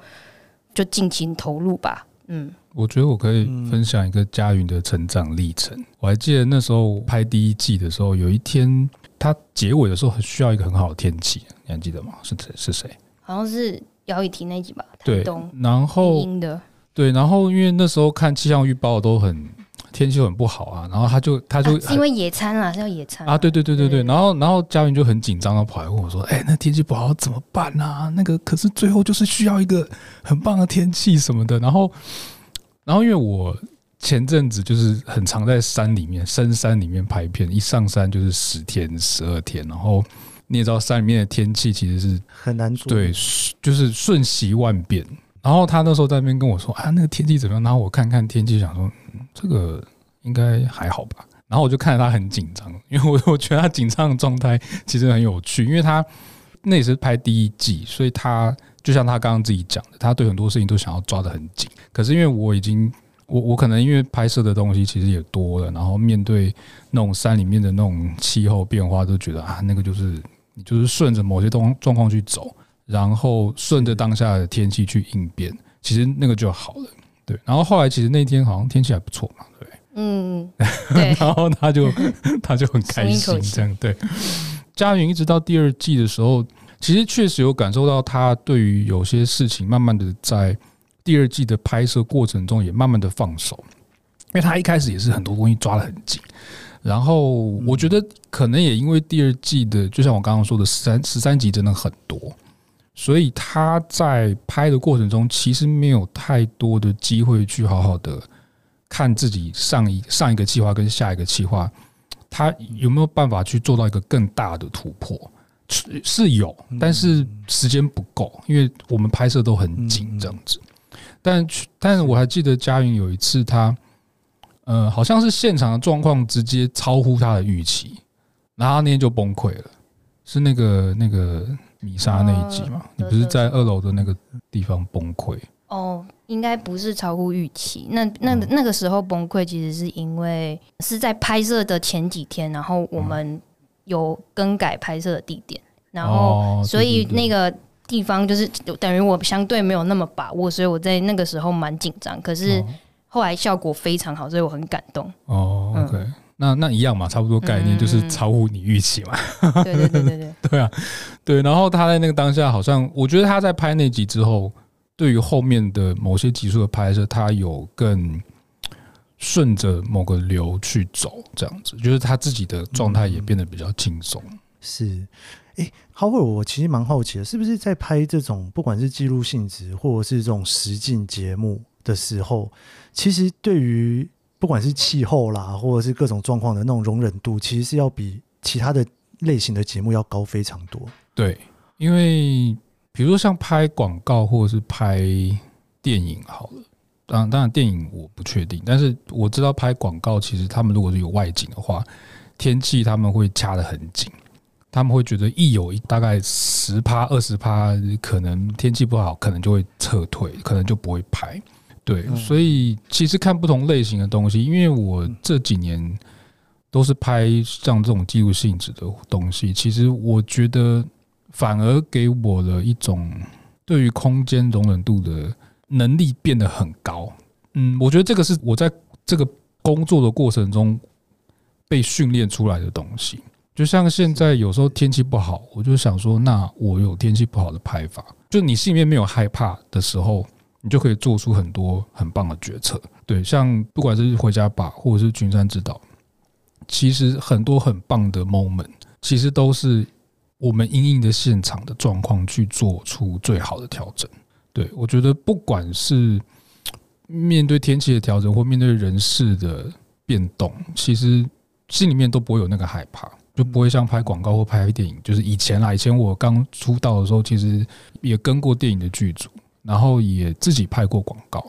就尽情投入吧。嗯，我觉得我可以分享一个佳云的成长历程。我还记得那时候拍第一季的时候，有一天他结尾的时候很需要一个很好的天气，你还记得吗？是谁？是谁？好像是姚以婷那集吧？对，然后对，然后因为那时候看气象预报都很。天气很不好啊，然后他就他就、啊、是因为野餐啊，是要野餐啊，对对对对对，然后然后嘉云就很紧张的跑来问我说：“哎、欸，那天气不好怎么办啊？那个可是最后就是需要一个很棒的天气什么的。”然后然后因为我前阵子就是很常在山里面深山里面拍片，一上山就是十天十二天，然后你也知道山里面的天气其实是很难做，对，就是瞬息万变。然后他那时候在那边跟我说：“啊，那个天气怎么样？”然后我看看天气，想说。嗯这个应该还好吧，然后我就看着他很紧张，因为我我觉得他紧张的状态其实很有趣，因为他那也是拍第一季，所以他就像他刚刚自己讲的，他对很多事情都想要抓得很紧。可是因为我已经我我可能因为拍摄的东西其实也多了，然后面对那种山里面的那种气候变化，都觉得啊，那个就是你就是顺着某些东状况去走，然后顺着当下的天气去应变，其实那个就好了。对，然后后来其实那天好像天气还不错嘛，对，嗯，对，(laughs) 然后他就 (laughs) 他就很开心这样，对。佳云一直到第二季的时候，其实确实有感受到他对于有些事情，慢慢的在第二季的拍摄过程中也慢慢的放手，因为他一开始也是很多东西抓的很紧，然后我觉得可能也因为第二季的，就像我刚刚说的十三十三集真的很多。所以他在拍的过程中，其实没有太多的机会去好好的看自己上一上一个计划跟下一个计划，他有没有办法去做到一个更大的突破？是是有，但是时间不够，因为我们拍摄都很紧这样子。但但是我还记得佳云有一次，他呃好像是现场的状况直接超乎他的预期，然后他那天就崩溃了，是那个那个。米莎那一集嘛，你不是在二楼的那个地方崩溃？哦，应该不是超乎预期。那那那个时候崩溃，其实是因为是在拍摄的前几天，然后我们有更改拍摄的地点，然后所以那个地方就是等于我相对没有那么把握，所以我在那个时候蛮紧张。可是后来效果非常好，所以我很感动。哦，OK。那那一样嘛，差不多概念就是超乎你预期嘛。对对对对对，(laughs) 对啊，对。然后他在那个当下，好像我觉得他在拍那集之后，对于后面的某些集数的拍摄，他有更顺着某个流去走，这样子，就是他自己的状态也变得比较轻松。是，哎，Howard，我其实蛮好奇的，是不是在拍这种不管是记录性质或者是这种实境节目的时候，其实对于不管是气候啦，或者是各种状况的那种容忍度，其实是要比其他的类型的节目要高非常多。对，因为比如说像拍广告或者是拍电影，好了，当当然电影我不确定，但是我知道拍广告，其实他们如果是有外景的话，天气他们会掐得很紧。他们会觉得一有一大概十趴二十趴，可能天气不好，可能就会撤退，可能就不会拍。对，所以其实看不同类型的东西，因为我这几年都是拍像这种记录性质的东西，其实我觉得反而给我的一种对于空间容忍度的能力变得很高。嗯，我觉得这个是我在这个工作的过程中被训练出来的东西。就像现在有时候天气不好，我就想说，那我有天气不好的拍法。就你心里面没有害怕的时候，你就可以做出很多很棒的决策。对，像不管是回家吧，或者是群山之岛，其实很多很棒的 moment，其实都是我们因应的现场的状况去做出最好的调整。对，我觉得不管是面对天气的调整，或面对人事的变动，其实心里面都不会有那个害怕。就不会像拍广告或拍电影，就是以前啦，以前我刚出道的时候，其实也跟过电影的剧组，然后也自己拍过广告。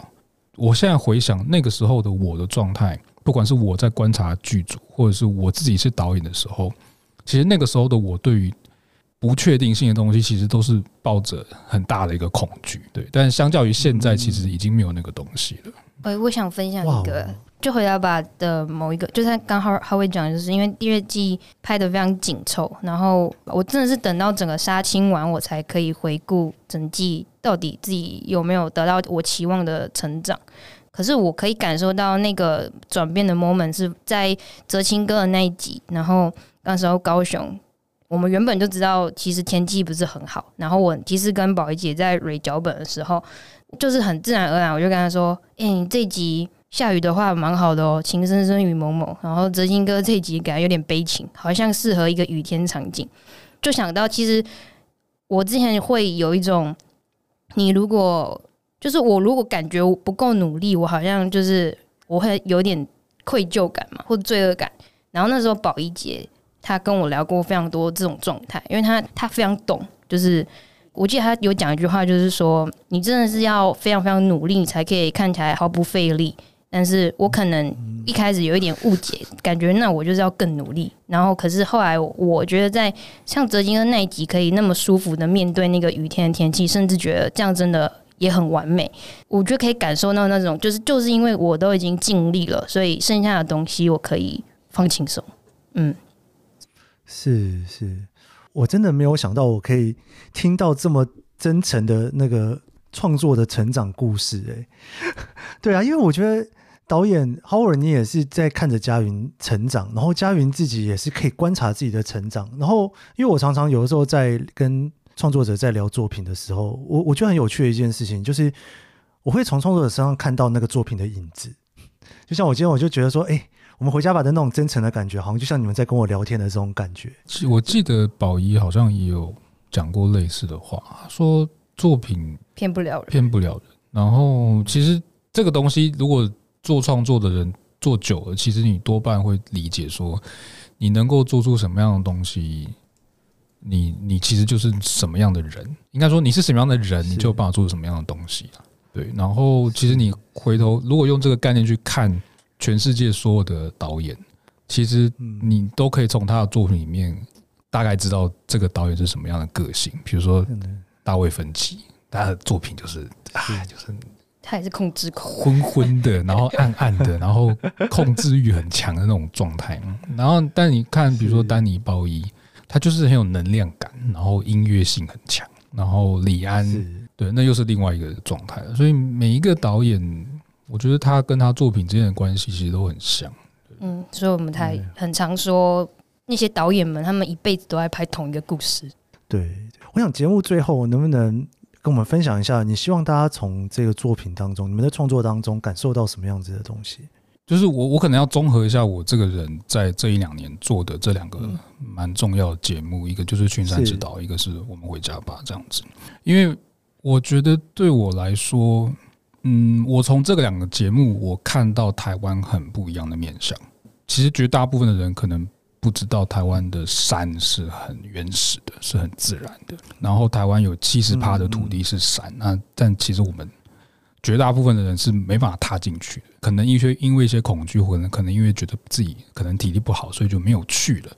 我现在回想那个时候的我的状态，不管是我在观察剧组，或者是我自己是导演的时候，其实那个时候的我对于不确定性的东西，其实都是抱着很大的一个恐惧。对，但是相较于现在，其实已经没有那个东西了。呃，我想分享一个。就回答吧的某一个，就是他刚好他会讲，就是因为第二季拍的非常紧凑，然后我真的是等到整个杀青完，我才可以回顾整季到底自己有没有得到我期望的成长。可是我可以感受到那个转变的 moment 是在哲青哥的那一集，然后那时候高雄，我们原本就知道其实天气不是很好，然后我其实跟宝仪姐在蕊脚本的时候，就是很自然而然，我就跟他说：“哎、这集。”下雨的话蛮好的哦，情深深雨蒙蒙。然后哲青哥这集感觉有点悲情，好像适合一个雨天场景。就想到其实我之前会有一种，你如果就是我如果感觉我不够努力，我好像就是我会有点愧疚感嘛，或罪恶感。然后那时候宝仪姐她跟我聊过非常多这种状态，因为她她非常懂，就是我记得她有讲一句话，就是说你真的是要非常非常努力，你才可以看起来毫不费力。但是我可能一开始有一点误解，感觉那我就是要更努力。然后可是后来，我觉得在像哲金哥那一集，可以那么舒服的面对那个雨天的天气，甚至觉得这样真的也很完美。我觉得可以感受到那种，就是就是因为我都已经尽力了，所以剩下的东西我可以放轻松。嗯，是是，我真的没有想到我可以听到这么真诚的那个创作的成长故事。哎，(laughs) 对啊，因为我觉得。导演 Howard，你也是在看着佳云成长，然后佳云自己也是可以观察自己的成长。然后，因为我常常有的时候在跟创作者在聊作品的时候，我我觉得很有趣的一件事情，就是我会从创作者身上看到那个作品的影子。就像我今天我就觉得说，哎、欸，我们回家吧的那种真诚的感觉，好像就像你们在跟我聊天的这种感觉。我记得宝仪好像也有讲过类似的话，说作品骗不了人，骗不了人。然后，其实这个东西如果做创作的人做久了，其实你多半会理解说，你能够做出什么样的东西，你你其实就是什么样的人。应该说你是什么样的人，你就有办法做出什么样的东西。对，然后其实你回头如果用这个概念去看全世界所有的导演，其实你都可以从他的作品里面大概知道这个导演是什么样的个性。比如说大卫芬奇，他的作品就是啊，就是。他也是控制狂，昏昏的，然后暗暗的，然后控制欲很强的那种状态。然后，但你看，比如说丹尼鲍伊，他就是很有能量感，然后音乐性很强。然后李安，对，那又是另外一个状态。所以每一个导演，我觉得他跟他作品之间的关系其实都很像。嗯，所以我们才很常说那些导演们，他们一辈子都在拍同一个故事。对，我想节目最后能不能？跟我们分享一下，你希望大家从这个作品当中，你们的创作当中感受到什么样子的东西？就是我，我可能要综合一下我这个人在这一两年做的这两个蛮重要的节目，一个就是《群山之岛》，一个是我们回家吧这样子。因为我觉得对我来说，嗯，我从这个两个节目，我看到台湾很不一样的面相。其实绝大部分的人可能不知道，台湾的山是很原始的，是很自然的。然后台湾有七十趴的土地是山，那但其实我们绝大部分的人是没办法踏进去的。可能一些因为一些恐惧，或者可能因为觉得自己可能体力不好，所以就没有去了，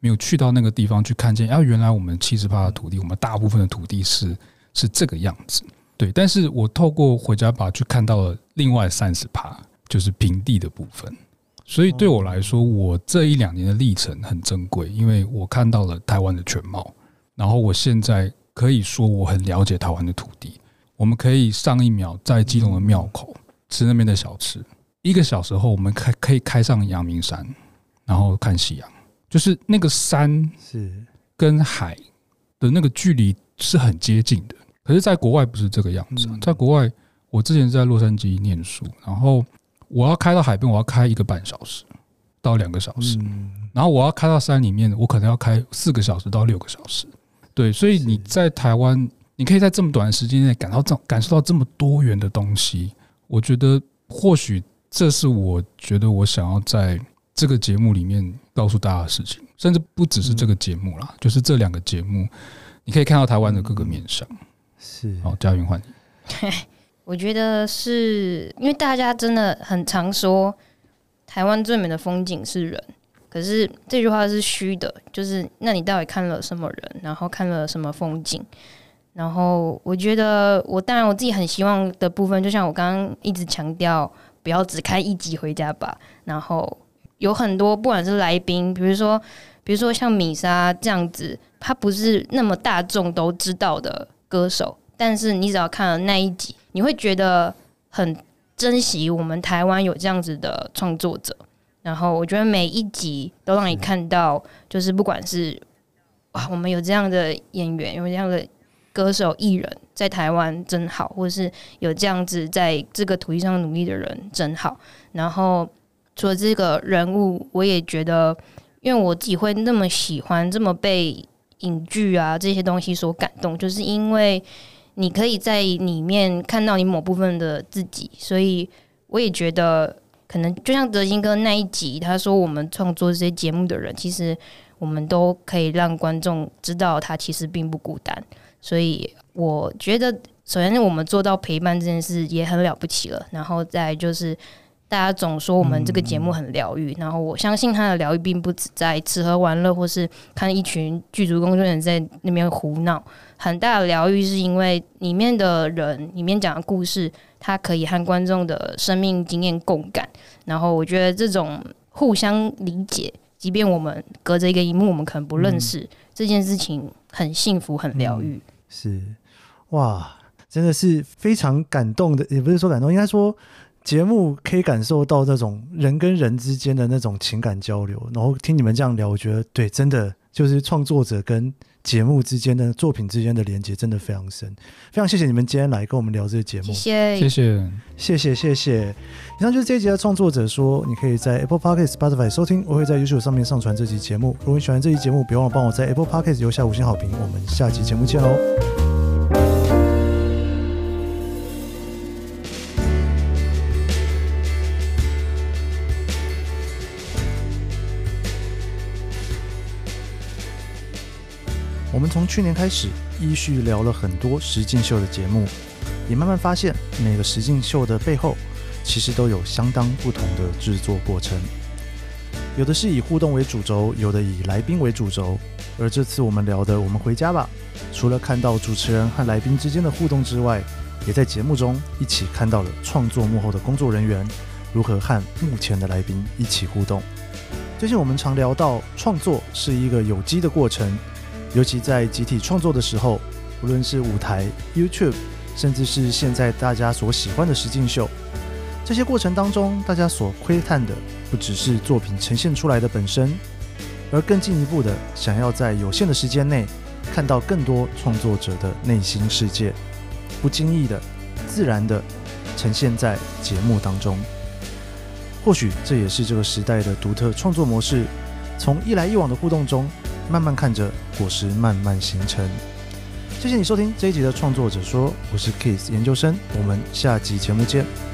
没有去到那个地方去看见。啊，原来我们七十趴的土地，我们大部分的土地是是这个样子。对，但是我透过回家吧去看到了另外三十趴，就是平地的部分。所以对我来说，我这一两年的历程很珍贵，因为我看到了台湾的全貌。然后我现在可以说我很了解台湾的土地。我们可以上一秒在基隆的庙口吃那边的小吃，一个小时后我们开可以开上阳明山，然后看夕阳。就是那个山是跟海的那个距离是很接近的。可是，在国外不是这个样子。在国外，我之前在洛杉矶念书，然后。我要开到海边，我要开一个半小时到两个小时，然后我要开到山里面，我可能要开四个小时到六个小时。对，所以你在台湾，你可以在这么短的时间内感到这感受到这么多元的东西。我觉得或许这是我觉得我想要在这个节目里面告诉大家的事情，甚至不只是这个节目啦，就是这两个节目，你可以看到台湾的各个面向。是，好，嘉云换你。(laughs) 我觉得是因为大家真的很常说台湾最美的风景是人，可是这句话是虚的。就是那你到底看了什么人，然后看了什么风景？然后我觉得我当然我自己很希望的部分，就像我刚刚一直强调，不要只开一集回家吧。然后有很多不管是来宾，比如说比如说像米莎这样子，他不是那么大众都知道的歌手，但是你只要看了那一集。你会觉得很珍惜我们台湾有这样子的创作者，然后我觉得每一集都让你看到，就是不管是哇，我们有这样的演员，有这样的歌手艺人，在台湾真好，或者是有这样子在这个土地上努力的人真好。然后除了这个人物，我也觉得，因为我自己会那么喜欢，这么被影剧啊这些东西所感动，就是因为。你可以在里面看到你某部分的自己，所以我也觉得，可能就像德兴哥那一集，他说我们创作这些节目的人，其实我们都可以让观众知道他其实并不孤单。所以我觉得，首先我们做到陪伴这件事也很了不起了，然后再就是。大家总说我们这个节目很疗愈，然后我相信他的疗愈并不止在吃喝玩乐，或是看一群剧组工作人员在那边胡闹。很大的疗愈是因为里面的人，里面讲的故事，它可以和观众的生命经验共感。然后我觉得这种互相理解，即便我们隔着一个荧幕，我们可能不认识，这件事情很幸福，很疗愈。是哇，真的是非常感动的，也不是说感动，应该说。节目可以感受到这种人跟人之间的那种情感交流，然后听你们这样聊，我觉得对，真的就是创作者跟节目之间的作品之间的连接真的非常深。非常谢谢你们今天来跟我们聊这个节目，谢谢，谢谢，谢谢，谢谢。以上就是这一集的创作者说，你可以在 Apple Podcast、Spotify 收听，我会在 YouTube 上面上传这期节目。如果你喜欢这期节目，别忘了帮我在 Apple Podcast 留下五星好评。我们下期节目见喽。从去年开始，依序聊了很多实境秀的节目，也慢慢发现每个实境秀的背后，其实都有相当不同的制作过程。有的是以互动为主轴，有的以来宾为主轴。而这次我们聊的《我们回家吧》，除了看到主持人和来宾之间的互动之外，也在节目中一起看到了创作幕后的工作人员如何和幕前的来宾一起互动。最近我们常聊到，创作是一个有机的过程。尤其在集体创作的时候，无论是舞台、YouTube，甚至是现在大家所喜欢的实境秀，这些过程当中，大家所窥探的不只是作品呈现出来的本身，而更进一步的，想要在有限的时间内看到更多创作者的内心世界，不经意的、自然的呈现在节目当中。或许这也是这个时代的独特创作模式，从一来一往的互动中。慢慢看着果实慢慢形成。谢谢你收听这一集的创作者说，我是 Kiss 研究生，我们下集节目见。